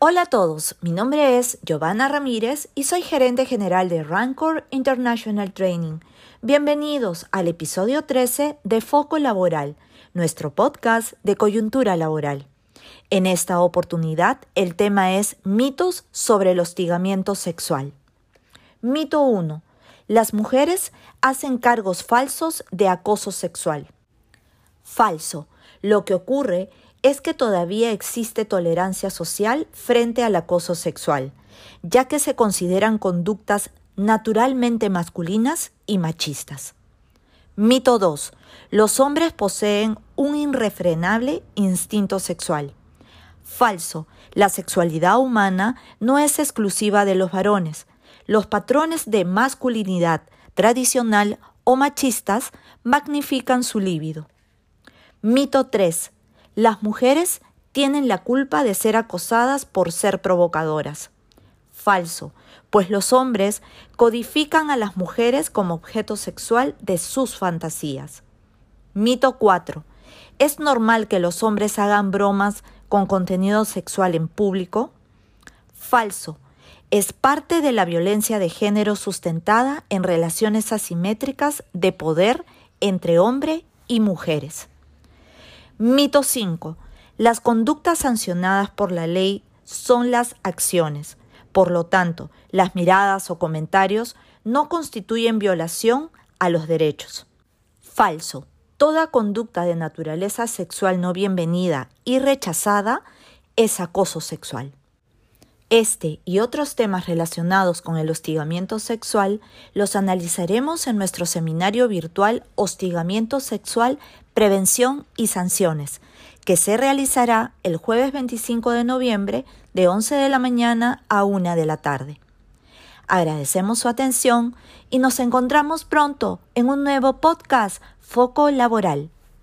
Hola a todos, mi nombre es Giovanna Ramírez y soy gerente general de Rancor International Training. Bienvenidos al episodio 13 de Foco Laboral, nuestro podcast de coyuntura laboral. En esta oportunidad el tema es mitos sobre el hostigamiento sexual. Mito 1. Las mujeres hacen cargos falsos de acoso sexual. Falso. Lo que ocurre es que todavía existe tolerancia social frente al acoso sexual, ya que se consideran conductas naturalmente masculinas y machistas. Mito 2. Los hombres poseen un irrefrenable instinto sexual. Falso. La sexualidad humana no es exclusiva de los varones. Los patrones de masculinidad tradicional o machistas magnifican su líbido. Mito 3. Las mujeres tienen la culpa de ser acosadas por ser provocadoras. Falso, pues los hombres codifican a las mujeres como objeto sexual de sus fantasías. Mito 4. ¿Es normal que los hombres hagan bromas con contenido sexual en público? Falso. Es parte de la violencia de género sustentada en relaciones asimétricas de poder entre hombre y mujeres. Mito 5. Las conductas sancionadas por la ley son las acciones. Por lo tanto, las miradas o comentarios no constituyen violación a los derechos. Falso. Toda conducta de naturaleza sexual no bienvenida y rechazada es acoso sexual. Este y otros temas relacionados con el hostigamiento sexual los analizaremos en nuestro seminario virtual Hostigamiento Sexual, Prevención y Sanciones, que se realizará el jueves 25 de noviembre de 11 de la mañana a 1 de la tarde. Agradecemos su atención y nos encontramos pronto en un nuevo podcast Foco Laboral.